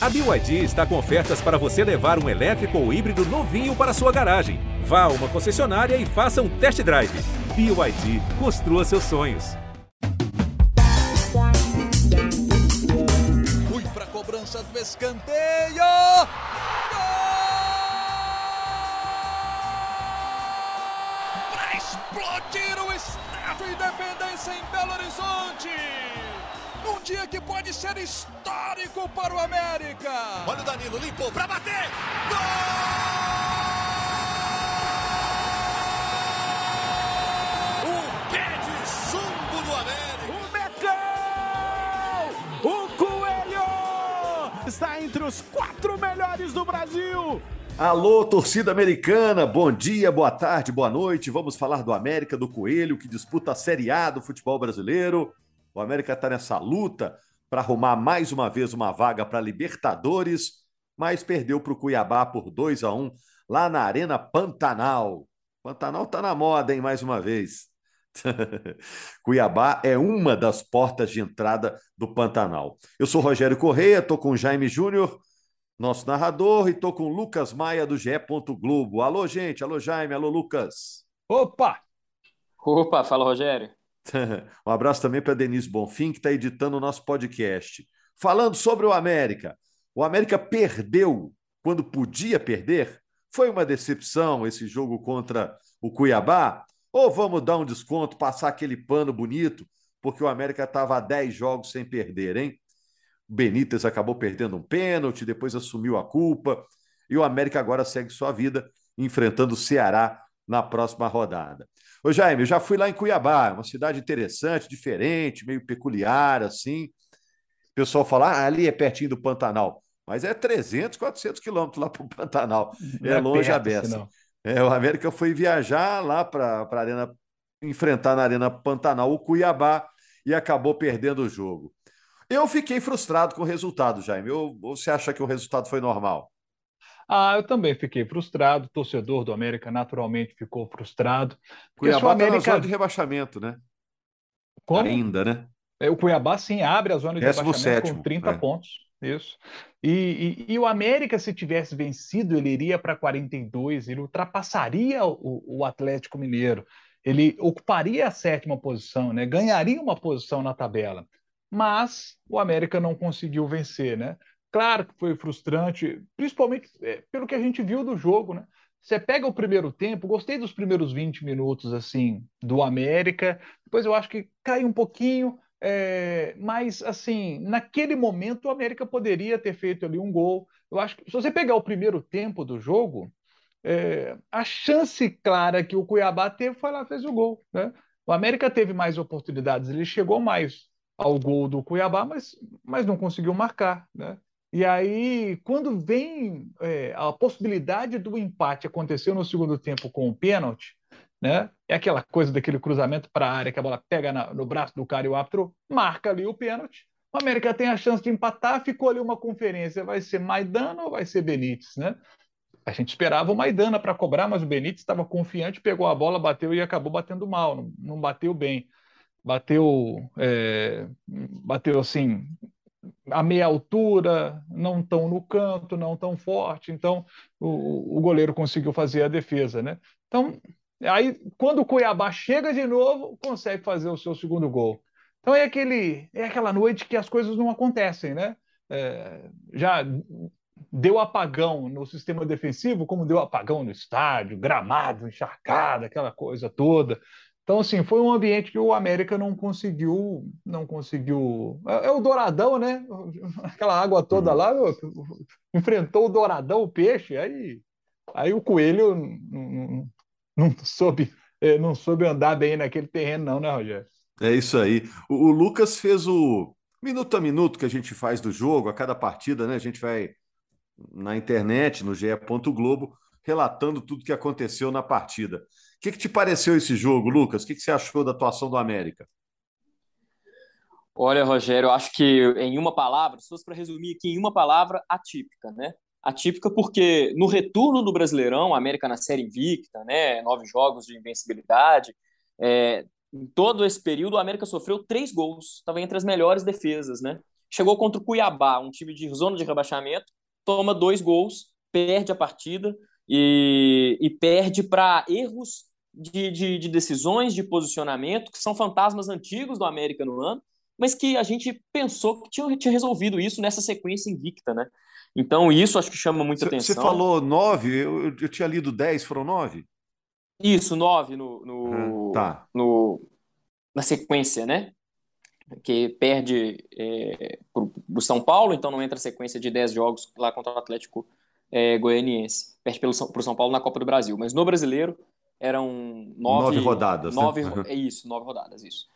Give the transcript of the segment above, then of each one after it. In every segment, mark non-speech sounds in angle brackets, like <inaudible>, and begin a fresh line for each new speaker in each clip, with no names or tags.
A BYD está com ofertas para você levar um elétrico ou híbrido novinho para sua garagem. Vá a uma concessionária e faça um test drive. BYD, construa seus sonhos.
Fui para a cobrança do escanteio. Para explodir o Estádio Independência em Belo Horizonte. Um dia que pode ser histórico para o América.
Olha o Danilo, limpou para bater. Gol! O pé de chumbo do América.
O Mecão! O Coelho! Está entre os quatro melhores do Brasil!
Alô, torcida americana, bom dia, boa tarde, boa noite. Vamos falar do América do Coelho, que disputa a Série A do futebol brasileiro. O América está nessa luta para arrumar mais uma vez uma vaga para Libertadores, mas perdeu para o Cuiabá por 2 a 1 lá na Arena Pantanal. Pantanal está na moda, hein, mais uma vez. <laughs> Cuiabá é uma das portas de entrada do Pantanal. Eu sou Rogério Correia, estou com o Jaime Júnior, nosso narrador, e estou com o Lucas Maia do GE. Globo. Alô, gente, alô, Jaime, alô, Lucas.
Opa!
Opa, fala, Rogério. <laughs>
um abraço também para Denise Bonfim, que está editando o nosso podcast. Falando sobre o América. O América perdeu quando podia perder? Foi uma decepção esse jogo contra o Cuiabá? Ou vamos dar um desconto, passar aquele pano bonito, porque o América estava há 10 jogos sem perder, hein? O Benítez acabou perdendo um pênalti, depois assumiu a culpa, e o América agora segue sua vida enfrentando o Ceará na próxima rodada. Ô Jaime, eu já fui lá em Cuiabá, uma cidade interessante, diferente, meio peculiar, assim. O pessoal fala, ah, ali é pertinho do Pantanal. Mas é 300, 400 quilômetros lá para o Pantanal. <laughs> é, é longe a beça. É, o América foi viajar lá para a Arena, enfrentar na Arena Pantanal o Cuiabá e acabou perdendo o jogo. Eu fiquei frustrado com o resultado, Jaime. ou você acha que o resultado foi normal?
Ah, eu também fiquei frustrado. O torcedor do América naturalmente ficou frustrado.
Cuiabá está América... na zona de rebaixamento, né?
Como?
Ainda, né?
É, o Cuiabá, sim, abre a zona de Décimo rebaixamento sétimo, com 30 é. pontos. Isso. E, e, e, o América, se tivesse vencido, ele iria para 42, ele ultrapassaria o, o, Atlético Mineiro, ele ocuparia a sétima posição, né? ganharia uma posição na tabela. Mas o América não conseguiu vencer, né? Claro que foi frustrante, principalmente é, pelo que a gente viu do jogo, né? Você pega o primeiro tempo, gostei dos primeiros 20 minutos assim do América, depois eu acho que cai um pouquinho, é, mas assim, naquele momento o América poderia ter feito ali um gol. Eu acho que se você pegar o primeiro tempo do jogo, é, a chance clara que o Cuiabá teve foi lá fez o gol, né? O América teve mais oportunidades, ele chegou mais ao gol do Cuiabá, mas, mas não conseguiu marcar, né? E aí, quando vem é, a possibilidade do empate acontecer no segundo tempo com o pênalti, né? É aquela coisa daquele cruzamento para a área que a bola pega na, no braço do cara e o árbitro marca ali o pênalti. O América tem a chance de empatar, ficou ali uma conferência, vai ser Maidana ou vai ser Benítez, né? A gente esperava o Maidana para cobrar, mas o Benítez estava confiante, pegou a bola, bateu e acabou batendo mal, não, não bateu bem. Bateu, é, bateu assim, a meia altura, não tão no canto, não tão forte. Então, o, o goleiro conseguiu fazer a defesa, né? Então, aí, quando o Cuiabá chega de novo, consegue fazer o seu segundo gol. Então, é, aquele, é aquela noite que as coisas não acontecem, né? É, já deu apagão no sistema defensivo, como deu apagão no estádio, gramado encharcado, aquela coisa toda. Então, assim, foi um ambiente que o América não conseguiu, não conseguiu. É, é o Douradão, né? <laughs> Aquela água toda uhum. lá, enfrentou o Douradão, o peixe, aí, aí o coelho não, não, não soube, é, não soube andar bem naquele terreno, não, né, Rogério?
É isso aí. O, o Lucas fez o minuto a minuto que a gente faz do jogo, a cada partida, né? A gente vai na internet, no GE. Globo, relatando tudo que aconteceu na partida. O que, que te pareceu esse jogo, Lucas? O que, que você achou da atuação do América?
Olha, Rogério, eu acho que em uma palavra, se fosse para resumir aqui em uma palavra, atípica, né? Atípica porque no retorno do Brasileirão, a América na série invicta, né? Nove jogos de invencibilidade. É, em todo esse período, o América sofreu três gols, estava entre as melhores defesas, né? Chegou contra o Cuiabá, um time de zona de rebaixamento, toma dois gols, perde a partida e, e perde para erros de, de, de, decisões, de posicionamento, que são fantasmas antigos do América no ano, mas que a gente pensou que tinha, tinha resolvido isso nessa sequência invicta, né? Então, isso acho que chama muita atenção.
Você falou nove, eu, eu tinha lido dez, foram nove?
Isso, nove no, no, tá. no, na sequência, né? Que perde é, para o São Paulo, então não entra a sequência de dez jogos lá contra o Atlético é, Goianiense. Perde para o São Paulo na Copa do Brasil. Mas no brasileiro eram nove,
nove rodadas.
Né? Nove, né? É isso, nove rodadas, isso.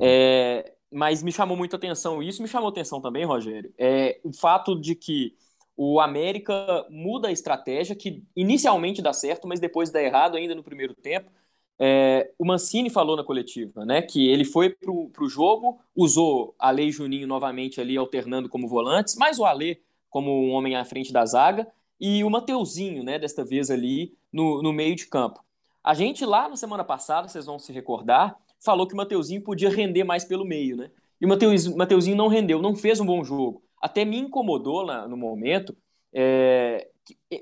É, mas me chamou muito atenção isso, me chamou atenção também, Rogério, é o fato de que o América muda a estratégia, que inicialmente dá certo, mas depois dá errado ainda no primeiro tempo. É, o Mancini falou na coletiva, né, que ele foi para o jogo, usou a Lei Juninho novamente ali alternando como volantes, mais o Alê como um homem à frente da zaga e o Mateuzinho, né, desta vez ali no, no meio de campo. A gente lá na semana passada, vocês vão se recordar, falou que o Mateuzinho podia render mais pelo meio, né? E o Mateuzinho não rendeu, não fez um bom jogo até me incomodou na, no momento é,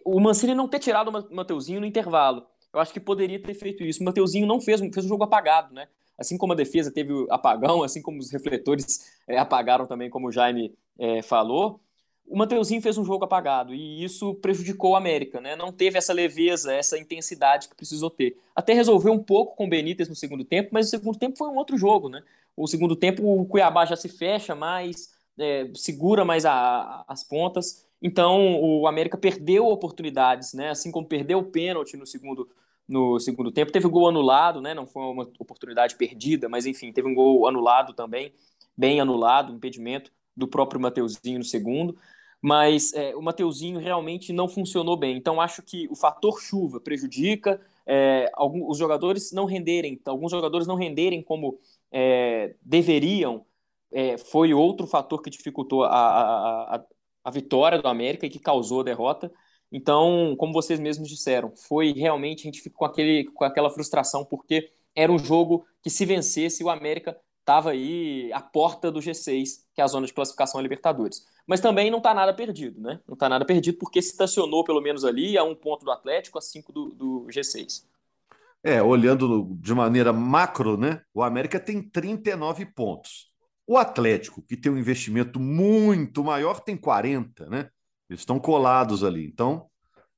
o Mancini não ter tirado o Mateuzinho no intervalo. Eu acho que poderia ter feito isso. O Mateuzinho não fez, fez um jogo apagado, né? Assim como a defesa teve apagão, assim como os refletores é, apagaram também, como o Jaime é, falou, o Mateuzinho fez um jogo apagado e isso prejudicou o América, né? Não teve essa leveza, essa intensidade que precisou ter. Até resolveu um pouco com o Benítez no segundo tempo, mas o segundo tempo foi um outro jogo, né? O segundo tempo o Cuiabá já se fecha mais, é, segura mais a, as pontas. Então o América perdeu oportunidades, né? Assim como perdeu o pênalti no segundo no segundo tempo, teve o gol anulado, né? Não foi uma oportunidade perdida, mas enfim, teve um gol anulado também, bem anulado, impedimento do próprio Mateuzinho no segundo. Mas é, o Mateuzinho realmente não funcionou bem. Então acho que o fator chuva prejudica é, alguns, os jogadores não renderem, alguns jogadores não renderem como é, deveriam é, foi outro fator que dificultou a, a, a vitória do América e que causou a derrota. Então, como vocês mesmos disseram, foi realmente a gente ficou com, aquele, com aquela frustração, porque era um jogo que, se vencesse, o América estava aí à porta do G6, que é a zona de classificação a Libertadores. Mas também não está nada perdido, né? Não está nada perdido porque estacionou pelo menos ali a um ponto do Atlético, a cinco do, do G6.
É, olhando de maneira macro, né? O América tem 39 pontos. O Atlético, que tem um investimento muito maior, tem 40, né? Eles estão colados ali. Então,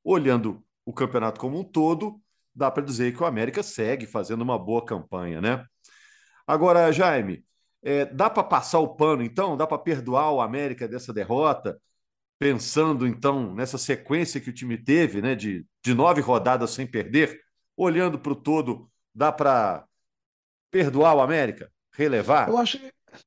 olhando o campeonato como um todo, dá para dizer que o América segue fazendo uma boa campanha, né? Agora, Jaime, é, dá para passar o pano, então? Dá para perdoar o América dessa derrota? Pensando, então, nessa sequência que o time teve, né? De, de nove rodadas sem perder, olhando para o todo, dá para perdoar o América? Relevar?
Eu acho,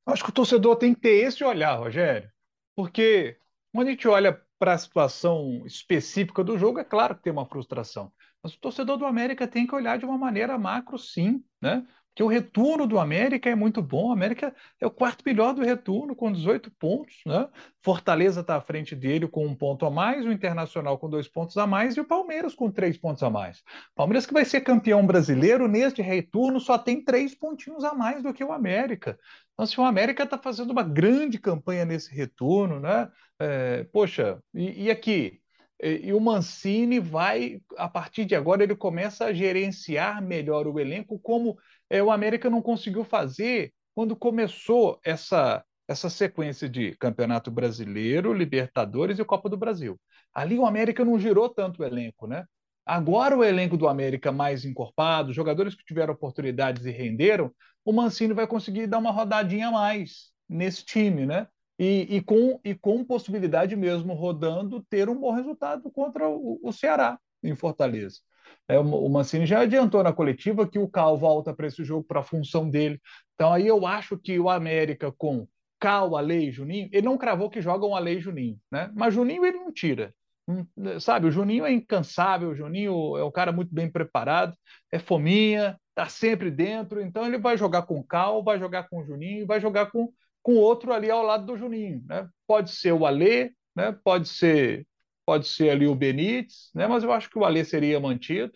Acho que o torcedor tem que ter esse olhar, Rogério, porque quando a gente olha para a situação específica do jogo, é claro que tem uma frustração. Mas o torcedor do América tem que olhar de uma maneira macro, sim, né? Que o retorno do América é muito bom. O América é o quarto melhor do retorno, com 18 pontos. Né? Fortaleza está à frente dele com um ponto a mais, o Internacional com dois pontos a mais e o Palmeiras com três pontos a mais. Palmeiras que vai ser campeão brasileiro neste retorno só tem três pontinhos a mais do que o América. Então, se o América está fazendo uma grande campanha nesse retorno, né? É, poxa, e, e aqui? E, e, o Mancini vai, a partir de agora, ele começa a gerenciar melhor o elenco, como é, o América não conseguiu fazer quando começou essa, essa sequência de Campeonato Brasileiro, Libertadores e Copa do Brasil. Ali o América não girou tanto o elenco, né? Agora o elenco do América mais encorpado, jogadores que tiveram oportunidades e renderam, o Mancini vai conseguir dar uma rodadinha a mais nesse time, né? E, e, com, e com possibilidade mesmo rodando ter um bom resultado contra o, o Ceará em Fortaleza. É, o Mancini já adiantou na coletiva que o Cal volta para esse jogo para a função dele. Então aí eu acho que o América com Cal, Ale e Juninho, ele não cravou que jogam Ale e Juninho, né? Mas Juninho ele não tira. Hum, sabe, o Juninho é incansável, o Juninho é um cara muito bem preparado, é fominha, tá sempre dentro, então ele vai jogar com Cal, vai jogar com o Juninho, vai jogar com com outro ali ao lado do Juninho, né? Pode ser o Alê, né? Pode ser pode ser ali o Benítez, né? Mas eu acho que o Alê seria mantido,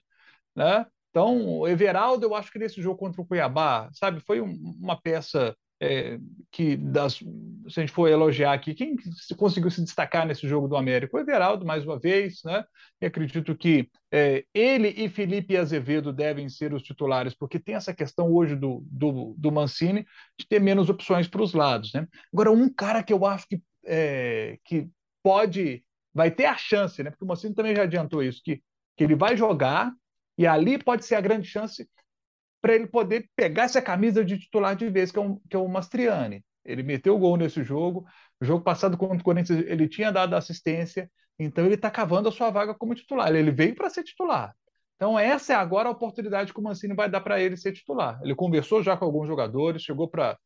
né? Então, o Everaldo, eu acho que nesse jogo contra o Cuiabá, sabe, foi um, uma peça é, que das, se a gente for elogiar aqui, quem conseguiu se destacar nesse jogo do América? O Everaldo, mais uma vez, né? E acredito que é, ele e Felipe Azevedo devem ser os titulares, porque tem essa questão hoje do, do, do Mancini de ter menos opções para os lados, né? Agora, um cara que eu acho que, é, que pode, vai ter a chance, né? Porque o Mancini também já adiantou isso, que, que ele vai jogar e ali pode ser a grande chance para ele poder pegar essa camisa de titular de vez, que é, um, que é o Mastriani. Ele meteu o gol nesse jogo. O jogo passado contra o Corinthians, ele tinha dado assistência, então ele está cavando a sua vaga como titular. Ele veio para ser titular. Então, essa é agora a oportunidade que o Mancini vai dar para ele ser titular. Ele conversou já com alguns jogadores, chegou para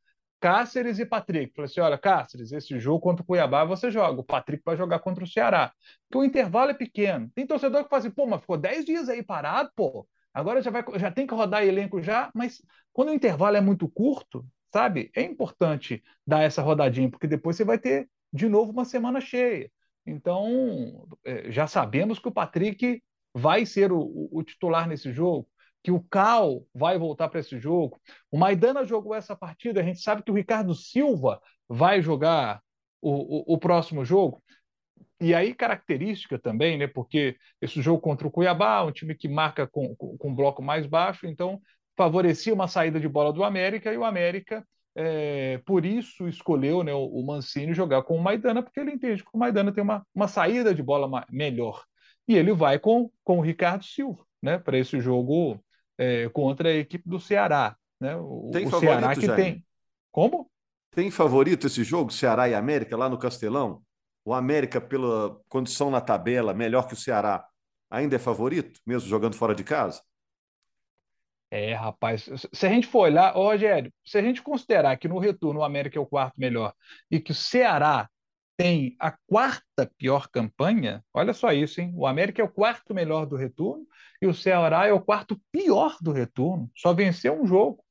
Cáceres e Patrick. Falou assim: olha, Cáceres, esse jogo contra o Cuiabá você joga. O Patrick vai jogar contra o Ceará. Porque o intervalo é pequeno. Tem torcedor que fala assim: pô, mas ficou 10 dias aí parado, pô. Agora já, vai, já tem que rodar elenco já, mas quando o intervalo é muito curto, sabe? É importante dar essa rodadinha, porque depois você vai ter de novo uma semana cheia. Então, é, já sabemos que o Patrick vai ser o, o titular nesse jogo, que o Cal vai voltar para esse jogo. O Maidana jogou essa partida, a gente sabe que o Ricardo Silva vai jogar o, o, o próximo jogo. E aí, característica também, né? Porque esse jogo contra o Cuiabá, um time que marca com, com, com um bloco mais baixo, então favorecia uma saída de bola do América, e o América, é, por isso, escolheu né, o, Mancini jogar com o Maidana, porque ele entende que o Maidana tem uma, uma saída de bola melhor. E ele vai com, com o Ricardo Silva, né? Para esse jogo é, contra a equipe do Ceará. Né? O,
tem o favorito, Ceará que Jair? tem.
Como?
Tem favorito esse jogo, Ceará e América, lá no Castelão? o América, pela condição na tabela, melhor que o Ceará, ainda é favorito, mesmo jogando fora de casa?
É, rapaz, se a gente for olhar, ô, Rogério, se a gente considerar que no retorno o América é o quarto melhor e que o Ceará tem a quarta pior campanha, olha só isso, hein? O América é o quarto melhor do retorno e o Ceará é o quarto pior do retorno. Só venceu um jogo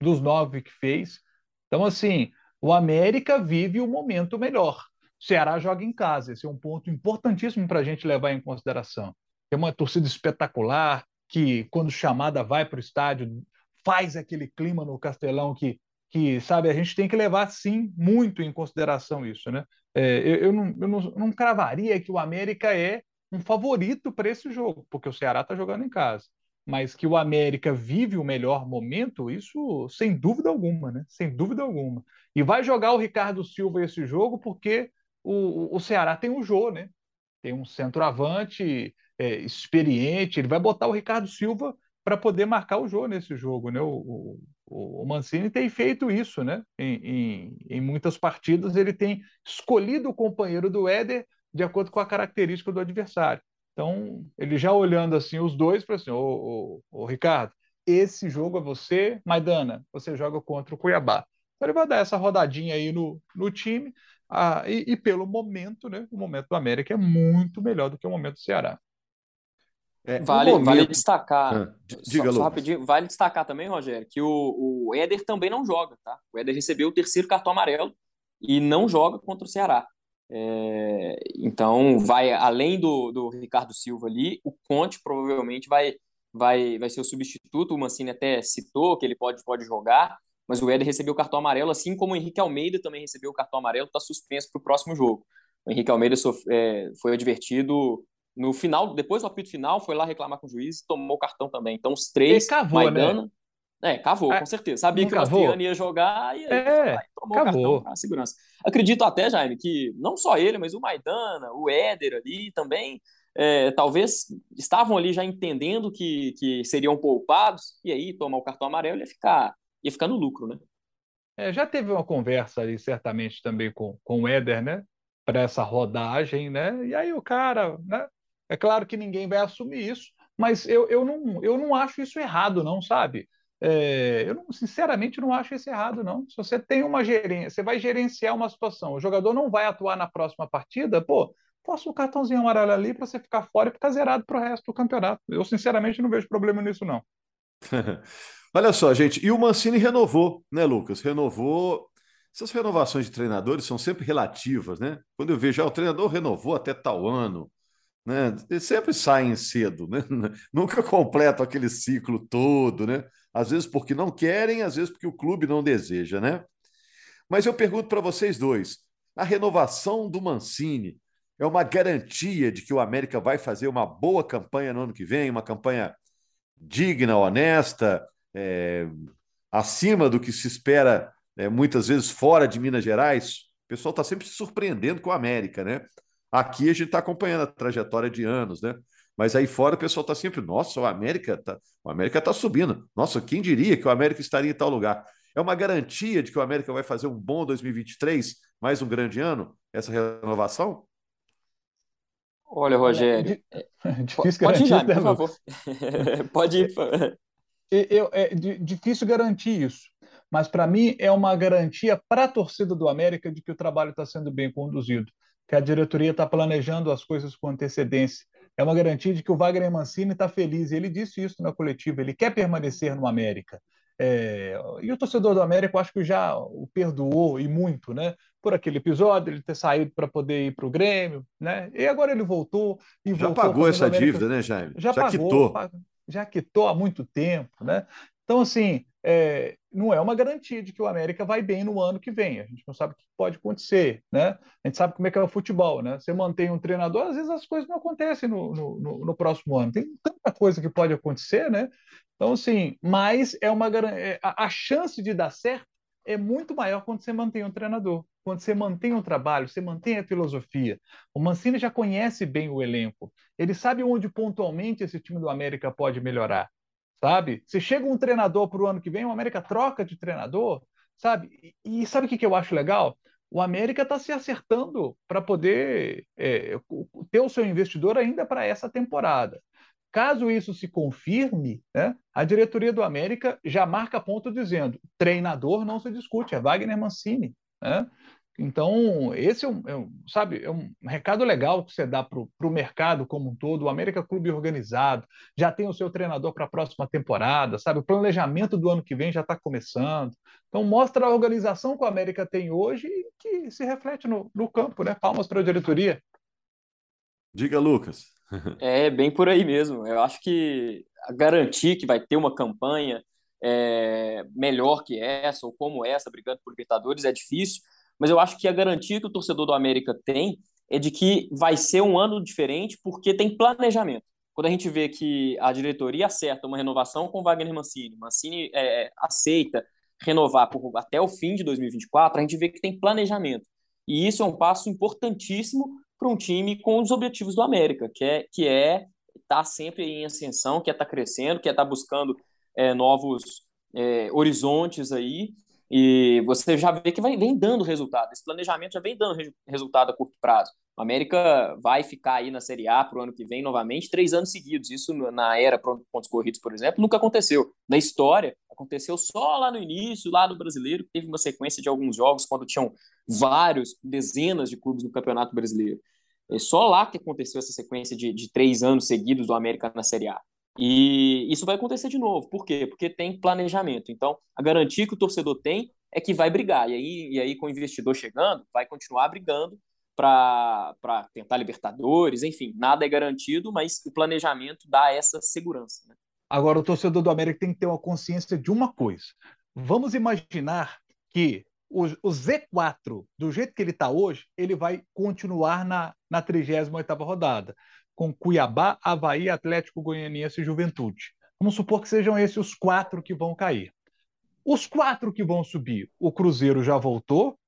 dos nove que fez. Então, assim, o América vive o momento melhor. Ceará joga em casa. Esse é um ponto importantíssimo para a gente levar em consideração. Tem uma torcida espetacular que, quando chamada, vai para o estádio, faz aquele clima no Castelão que, que, sabe, a gente tem que levar, sim, muito em consideração isso, né? É, eu, eu, não, eu não, não cravaria que o América é um favorito para esse jogo, porque o Ceará está jogando em casa. Mas que o América vive o melhor momento, isso sem dúvida alguma, né? Sem dúvida alguma. E vai jogar o Ricardo Silva esse jogo porque o, o Ceará tem o Jô, né? Tem um centroavante é, experiente, ele vai botar o Ricardo Silva para poder marcar o Jô nesse jogo, né? O, o, o Mancini tem feito isso, né? Em, em, em, muitas partidas ele tem escolhido o companheiro do Éder de acordo com a característica do adversário. Então, ele já olhando assim os dois, para assim, ô, Ricardo, esse jogo é você, Maidana, você joga contra o Cuiabá. Então ele vai dar essa rodadinha aí no, no time, ah, e, e, pelo momento, né, o momento do América é muito melhor do que o momento do Ceará.
É, vale, momento... vale destacar, ah, diga, só, só rapidinho, vale destacar também, Rogério, que o, o Éder também não joga, tá? O Éder recebeu o terceiro cartão amarelo e não joga contra o Ceará. É, então, vai além do, do Ricardo Silva ali, o Conte provavelmente vai, vai, vai ser o substituto. O Mancini até citou que ele pode, pode jogar mas o Éder recebeu o cartão amarelo, assim como o Henrique Almeida também recebeu o cartão amarelo, está suspenso para o próximo jogo. O Henrique Almeida é, foi advertido no final, depois do apito final, foi lá reclamar com o juiz e tomou o cartão também. Então, os três.
Ele cavou, Maidana,
né? É, cavou, é, com certeza. Sabia que o Mastriano ia jogar e aí
é, tomou cavou. o cartão
para segurança. Acredito até, Jaime, que não só ele, mas o Maidana, o Éder ali também, é, talvez estavam ali já entendendo que, que seriam poupados, e aí tomar o cartão amarelo ia ficar ia ficar no lucro, né?
É, já teve uma conversa ali, certamente, também com, com o Éder, né? Para essa rodagem, né? E aí o cara, né? É claro que ninguém vai assumir isso, mas eu, eu, não, eu não acho isso errado, não, sabe? É, eu não, sinceramente não acho isso errado, não. Se você tem uma gerência, você vai gerenciar uma situação, o jogador não vai atuar na próxima partida, pô, posso o cartãozinho amarelo ali para você ficar fora e ficar zerado para o resto do campeonato. Eu, sinceramente, não vejo problema nisso, não. <laughs>
Olha só, gente, e o Mancini renovou, né, Lucas? Renovou. Essas renovações de treinadores são sempre relativas, né? Quando eu vejo, ah, o treinador renovou até tal ano, né? Eles sempre saem cedo, né? <laughs> Nunca completam aquele ciclo todo, né? Às vezes porque não querem, às vezes porque o clube não deseja, né? Mas eu pergunto para vocês dois: a renovação do Mancini é uma garantia de que o América vai fazer uma boa campanha no ano que vem, uma campanha digna, honesta, é, acima do que se espera é, muitas vezes fora de Minas Gerais. O pessoal está sempre se surpreendendo com o América, né? Aqui a gente está acompanhando a trajetória de anos, né? Mas aí fora o pessoal está sempre, nossa, o América está o América tá subindo. Nossa, quem diria que o América estaria em tal lugar? É uma garantia de que o América vai fazer um bom 2023, mais um grande ano, essa renovação?
Olha, Rogério. <laughs> É, difícil pode garantir, <laughs> ir, por favor. pode ir.
Eu, é difícil garantir isso, mas para mim é uma garantia para a torcida do América de que o trabalho está sendo bem conduzido, que a diretoria está planejando as coisas com antecedência. É uma garantia de que o Wagner Mancini está feliz. Ele disse isso na coletiva. Ele quer permanecer no América. É, e o torcedor do América, eu acho que já o perdoou e muito, né? Por aquele episódio, ele ter saído para poder ir para o Grêmio, né? E agora ele voltou e
já
voltou
pagou essa dívida, né, Jaime?
Já, já pagou, quitou. já quitou há muito tempo, né? Então, assim, é, não é uma garantia de que o América vai bem no ano que vem. A gente não sabe o que pode acontecer, né? A gente sabe como é que é o futebol, né? Você mantém um treinador, às vezes as coisas não acontecem no, no, no próximo ano. Tem tanta coisa que pode acontecer, né? Então, assim, mas é uma é, a, chance de dar certo é muito maior quando você mantém um treinador, quando você mantém um trabalho, você mantém a filosofia. O Mancini já conhece bem o elenco, ele sabe onde pontualmente esse time do América pode melhorar, sabe? Se chega um treinador para o ano que vem, o América troca de treinador, sabe? E, e sabe o que, que eu acho legal? O América está se acertando para poder é, ter o seu investidor ainda para essa temporada. Caso isso se confirme, né, a diretoria do América já marca ponto dizendo: treinador não se discute, é Wagner Mancini. Né? Então, esse é um, é um, sabe, é um recado legal que você dá para o mercado como um todo. O América Clube organizado, já tem o seu treinador para a próxima temporada, sabe? O planejamento do ano que vem já está começando. Então, mostra a organização que o América tem hoje e que se reflete no, no campo, né? Palmas para a diretoria.
Diga, Lucas. <laughs>
É bem por aí mesmo. Eu acho que garantir que vai ter uma campanha é, melhor que essa, ou como essa, brigando por Libertadores, é difícil, mas eu acho que a garantia que o torcedor do América tem é de que vai ser um ano diferente porque tem planejamento. Quando a gente vê que a diretoria acerta uma renovação com Wagner Mancini, Mancini é, aceita renovar por, até o fim de 2024, a gente vê que tem planejamento. E isso é um passo importantíssimo para um time com os objetivos do América, que é que é tá sempre em ascensão, que é tá crescendo, que é tá buscando é, novos é, horizontes aí. E você já vê que vai, vem dando resultado. Esse planejamento já vem dando re resultado a curto prazo. O América vai ficar aí na Série A para o ano que vem novamente, três anos seguidos. Isso na era pontos corridos, por exemplo, nunca aconteceu. Na história, aconteceu só lá no início, lá no brasileiro, teve uma sequência de alguns jogos quando tinham vários, dezenas de clubes no Campeonato Brasileiro. É só lá que aconteceu essa sequência de, de três anos seguidos do América na Série A. E isso vai acontecer de novo. Por quê? Porque tem planejamento. Então, a garantia que o torcedor tem é que vai brigar. E aí, e aí com o investidor chegando, vai continuar brigando para tentar Libertadores, enfim, nada é garantido, mas o planejamento dá essa segurança. Né?
Agora, o torcedor do América tem que ter uma consciência de uma coisa. Vamos imaginar que o, o Z4, do jeito que ele está hoje, ele vai continuar na, na 38ª rodada, com Cuiabá, Havaí, Atlético Goianiense e Juventude. Vamos supor que sejam esses os quatro que vão cair. Os quatro que vão subir, o Cruzeiro já voltou,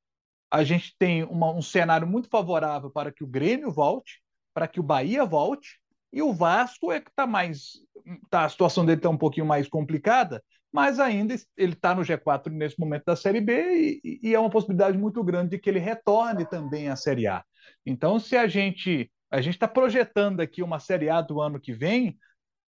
a gente tem uma, um cenário muito favorável para que o Grêmio volte, para que o Bahia volte, e o Vasco é que está mais. Tá, a situação dele está um pouquinho mais complicada, mas ainda ele está no G4 nesse momento da Série B e, e, é uma possibilidade muito grande de que ele retorne também à Série A. Então, se a gente a gente está projetando aqui uma Série A do ano que vem,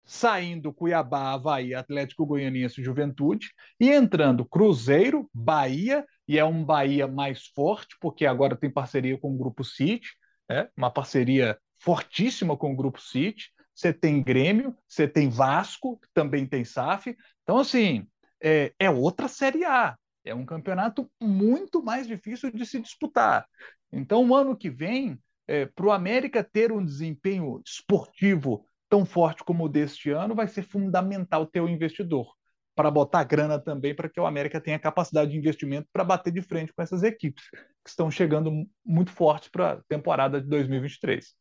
saindo Cuiabá, Havaí, Atlético Goianiense Juventude, e entrando Cruzeiro, Bahia, e é um Bahia mais forte, porque agora tem parceria com o Grupo City, é uma parceria fortíssima com o Grupo City. Você tem Grêmio, você tem Vasco, que também tem SAF. Então, assim, é, é outra Série A. É um campeonato muito mais difícil de se disputar. Então, o ano que vem, é, para o América ter um desempenho esportivo tão forte como o deste ano, vai ser fundamental ter o investidor. para botar grana também para que o América tenha capacidade de investimento para bater de frente com essas equipes que estão chegando muito fortes para a temporada de 2023.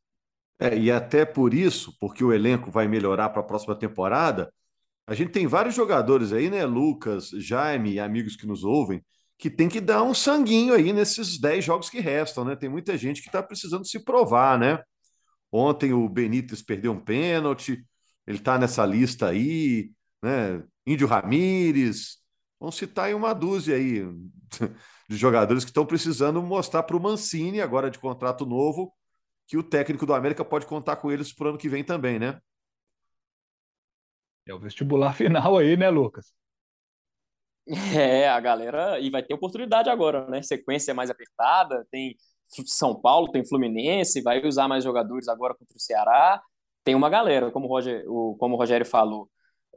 É, e até por isso, porque o elenco vai melhorar para a próxima temporada, a gente tem vários jogadores aí, né, Lucas, Jaime e amigos que nos ouvem, que tem que dar um sanguinho aí nesses 10 jogos que restam, né? Tem muita gente que está precisando se provar, né? Ontem o Benítez perdeu um pênalti, ele está nessa lista aí, né? Índio Ramírez, vamos citar aí uma dúzia aí de jogadores que estão precisando mostrar para o Mancini, agora de contrato novo, que o técnico do América pode contar com eles para o ano que vem também, né?
É o vestibular <laughs> final aí, né, Lucas?
É, a galera. E vai ter oportunidade agora, né? Sequência mais apertada, tem São Paulo, tem Fluminense, vai usar mais jogadores agora contra o Ceará. Tem uma galera, como o, Roger, o, como o Rogério falou.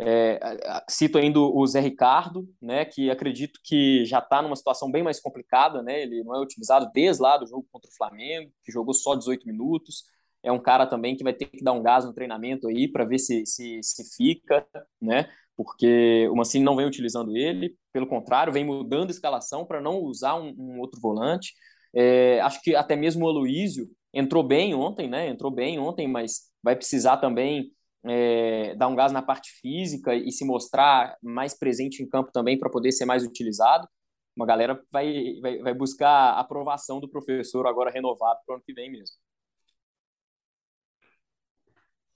É, cito ainda o Zé Ricardo, né, que acredito que já está numa situação bem mais complicada, né, ele não é utilizado desde lá do jogo contra o Flamengo, que jogou só 18 minutos, é um cara também que vai ter que dar um gás no treinamento aí para ver se, se, se fica, né, porque o Mancini não vem utilizando ele, pelo contrário, vem mudando a escalação para não usar um, um outro volante, é, acho que até mesmo o Aloísio entrou bem ontem, né, entrou bem ontem, mas vai precisar também é, dar um gás na parte física e se mostrar mais presente em campo também para poder ser mais utilizado. Uma galera vai, vai, vai buscar aprovação do professor agora renovado para o ano que vem mesmo.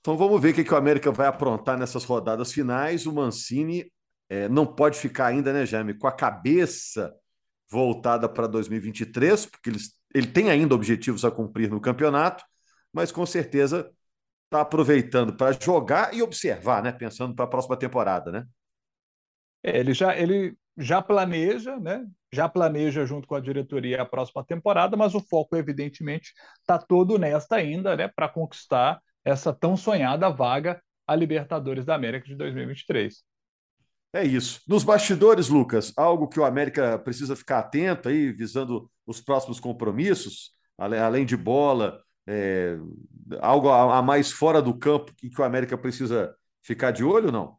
Então vamos ver o que, que o América vai aprontar nessas rodadas finais. O Mancini é, não pode ficar ainda, né, Jaime, com a cabeça voltada para 2023, porque ele, ele tem ainda objetivos a cumprir no campeonato, mas com certeza está aproveitando para jogar e observar, né? Pensando para a próxima temporada, né?
É, ele já ele já planeja, né? Já planeja junto com a diretoria a próxima temporada, mas o foco evidentemente está todo nesta ainda, né? Para conquistar essa tão sonhada vaga a Libertadores da América de 2023.
É isso. Nos bastidores, Lucas, algo que o América precisa ficar atento aí, visando os próximos compromissos, além de bola, é, algo a, a, mais fora do campo que, que o América precisa ficar de olho, não?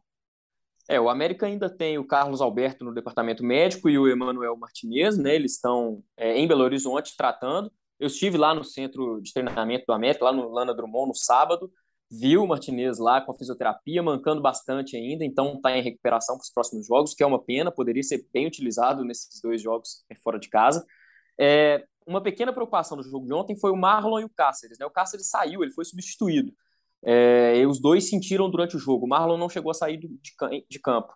É, o América ainda tem o Carlos Alberto no departamento médico e o Emanuel Martinez, né? Eles estão é, em Belo Horizonte tratando. Eu estive lá no centro de treinamento do América, lá no Lana Drummond, no sábado. Vi o Martinez lá com a fisioterapia, mancando bastante ainda, então está em recuperação para os próximos jogos, que é uma pena, poderia ser bem utilizado nesses dois jogos fora de casa. É, uma pequena preocupação do jogo de ontem foi o Marlon e o Cáceres. Né? O Cáceres saiu, ele foi substituído. É, os dois sentiram durante o jogo. O Marlon não chegou a sair de campo.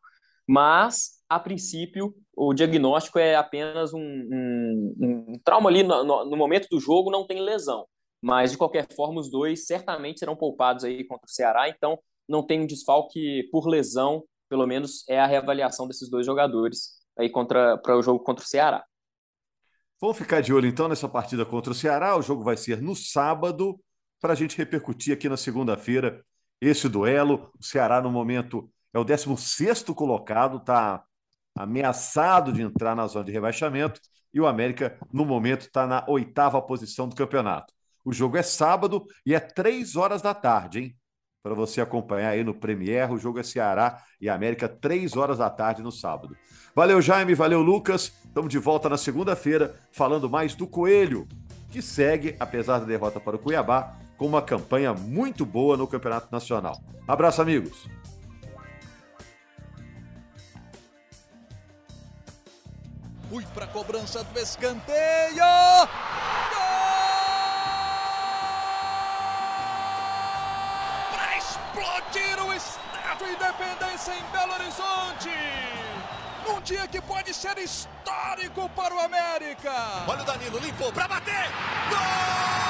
Mas, a princípio, o diagnóstico é apenas um, um, um trauma ali no, no, no, momento do jogo, não tem lesão. Mas, de qualquer forma, os dois certamente serão poupados aí contra o Ceará. Então, não tem um desfalque por lesão, pelo menos é a reavaliação desses dois jogadores aí contra para o jogo contra o Ceará.
Vamos ficar de olho então nessa partida contra o Ceará. O jogo vai ser no sábado, para a gente repercutir aqui na segunda-feira esse duelo. O Ceará, no momento, é o 16 colocado, está ameaçado de entrar na zona de rebaixamento. E o América, no momento, está na oitava posição do campeonato. O jogo é sábado e é três horas da tarde, hein? Para você acompanhar aí no Premier, o jogo é Ceará e América, três horas da tarde no sábado. Valeu, Jaime, valeu, Lucas. Estamos de volta na segunda-feira falando mais do Coelho, que segue, apesar da derrota para o Cuiabá, com uma campanha muito boa no Campeonato Nacional. Abraço, amigos.
Fui para a cobrança do escanteio. Para explodir o Estádio Independência em Belo Horizonte num dia que pode ser histórico para o América.
Olha o Danilo, limpou para bater. Gol!